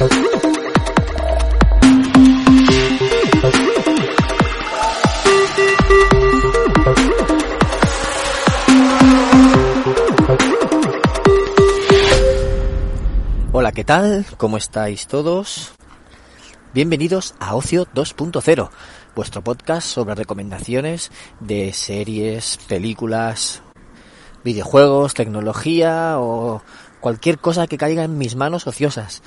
Hola, ¿qué tal? ¿Cómo estáis todos? Bienvenidos a Ocio 2.0, vuestro podcast sobre recomendaciones de series, películas, videojuegos, tecnología o cualquier cosa que caiga en mis manos ociosas.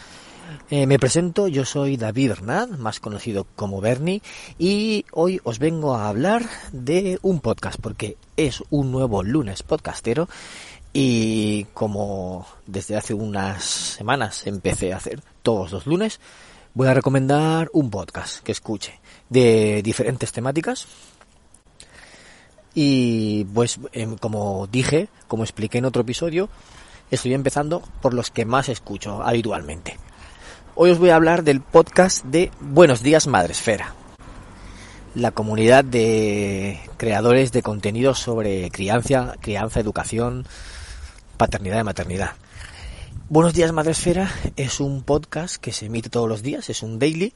Eh, me presento, yo soy David Hernán, más conocido como Bernie, y hoy os vengo a hablar de un podcast, porque es un nuevo lunes podcastero, y como desde hace unas semanas empecé a hacer todos los lunes, voy a recomendar un podcast que escuche de diferentes temáticas. Y pues em, como dije, como expliqué en otro episodio, estoy empezando por los que más escucho habitualmente. Hoy os voy a hablar del podcast de Buenos días Madresfera, la comunidad de creadores de contenidos sobre crianza, crianza, educación, paternidad y maternidad. Buenos días Madresfera es un podcast que se emite todos los días, es un daily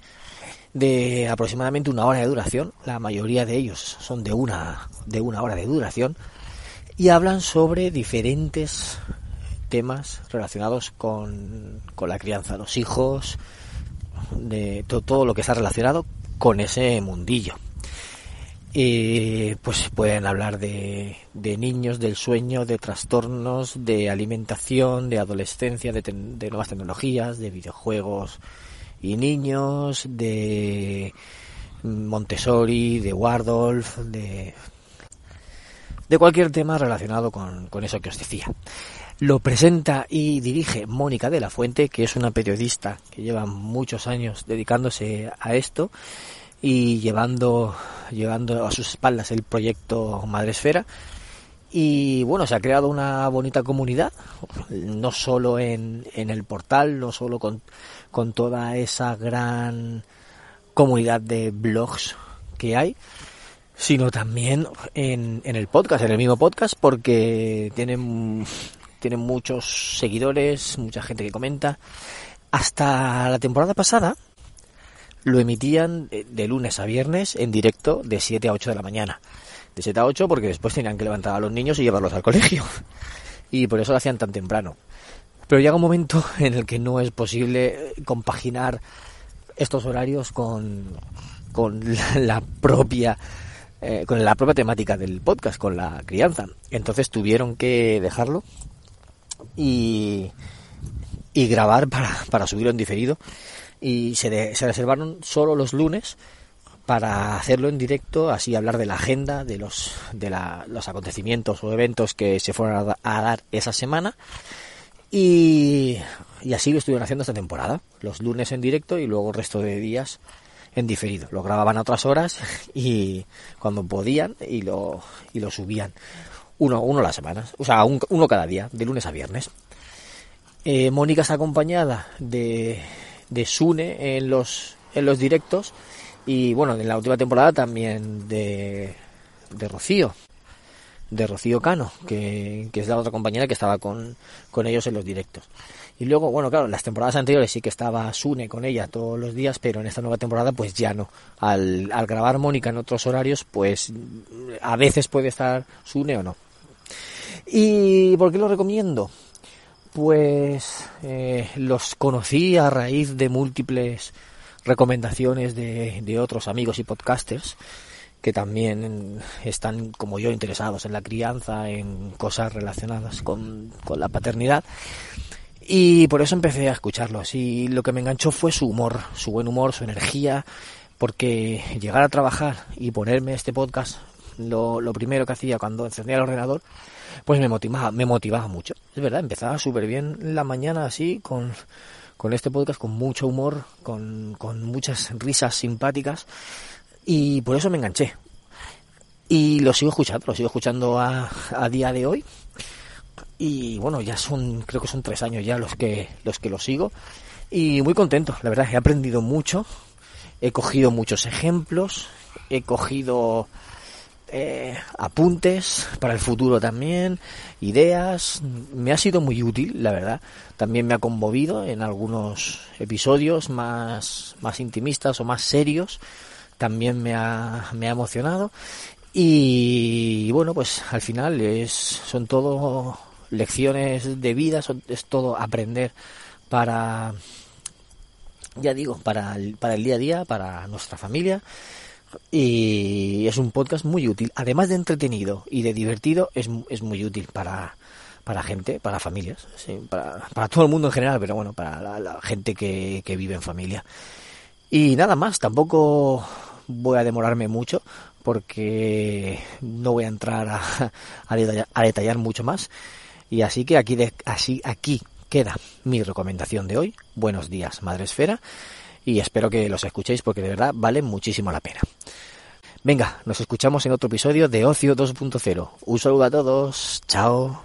de aproximadamente una hora de duración, la mayoría de ellos son de una, de una hora de duración, y hablan sobre diferentes temas relacionados con, con la crianza los hijos, de todo, lo que está relacionado con ese mundillo. Y pues pueden hablar de, de, niños, del sueño, de trastornos, de alimentación, de adolescencia, de, de, nuevas tecnologías, de videojuegos y niños, de Montessori, de Waldorf, de, de cualquier tema relacionado con, con eso que os decía. Lo presenta y dirige Mónica de la Fuente, que es una periodista que lleva muchos años dedicándose a esto y llevando, llevando a sus espaldas el proyecto Madresfera. Y bueno, se ha creado una bonita comunidad, no solo en, en el portal, no solo con, con toda esa gran comunidad de blogs que hay, sino también en, en el podcast, en el mismo podcast, porque tienen tiene muchos seguidores, mucha gente que comenta. Hasta la temporada pasada lo emitían de lunes a viernes en directo de 7 a 8 de la mañana. De 7 a 8 porque después tenían que levantar a los niños y llevarlos al colegio. Y por eso lo hacían tan temprano. Pero llega un momento en el que no es posible compaginar estos horarios con, con la propia eh, con la propia temática del podcast, con la crianza. Entonces tuvieron que dejarlo y, y grabar para, para subirlo en diferido. Y se, se reservaron solo los lunes para hacerlo en directo, así hablar de la agenda, de los, de la, los acontecimientos o eventos que se fueron a, dar esa semana. Y, y, así lo estuvieron haciendo esta temporada, los lunes en directo y luego el resto de días en diferido. Lo grababan a otras horas y cuando podían y lo, y lo subían uno, uno a la semana, o sea, uno cada día, de lunes a viernes. Eh, Mónica está acompañada de, de Sune en los, en los directos y bueno, en la última temporada también de, de Rocío, de Rocío Cano, que, que es la otra compañera que estaba con, con ellos en los directos. Y luego, bueno, claro, las temporadas anteriores sí que estaba Sune con ella todos los días, pero en esta nueva temporada pues ya no. Al, al grabar Mónica en otros horarios, pues a veces puede estar Sune o no. ¿Y por qué lo recomiendo? Pues eh, los conocí a raíz de múltiples recomendaciones de, de otros amigos y podcasters que también están como yo interesados en la crianza, en cosas relacionadas con, con, la paternidad. Y por eso empecé a escucharlos. Y lo que me enganchó fue su humor, su buen humor, su energía, porque llegar a trabajar y ponerme este podcast, lo, lo primero que hacía cuando encendía el ordenador, pues me motivaba, me motivaba mucho. Es verdad, empezaba súper bien la mañana así, con, con este podcast, con mucho humor, con, con muchas risas simpáticas, y por eso me enganché. Y lo sigo escuchando, lo sigo escuchando a, a día de hoy. Y bueno, ya son, creo que son tres años ya los que, los que lo sigo. Y muy contento, la verdad, he aprendido mucho, he cogido muchos ejemplos, he cogido eh, apuntes para el futuro también, ideas. Me ha sido muy útil, la verdad. También me ha conmovido en algunos episodios más, más intimistas o más serios. También me ha, me ha emocionado. Y, bueno, pues al final es, son todo lecciones de vida, es todo aprender para, ya digo, para el, para el día a día, para nuestra familia. Y es un podcast muy útil. Además de entretenido y de divertido, es, es muy útil para, para gente, para familias, para, para todo el mundo en general, pero bueno, para la, gente que, que vive en familia. Y nada más, tampoco voy a demorarme mucho porque no voy a entrar a, detallar, mucho más. Y así que aquí, de, así, aquí queda mi recomendación de hoy. Buenos días, Madre Esfera. Y espero que los escuchéis porque de verdad vale muchísimo la pena. Venga, nos escuchamos en otro episodio de Ocio 2.0. Un saludo a todos. Chao.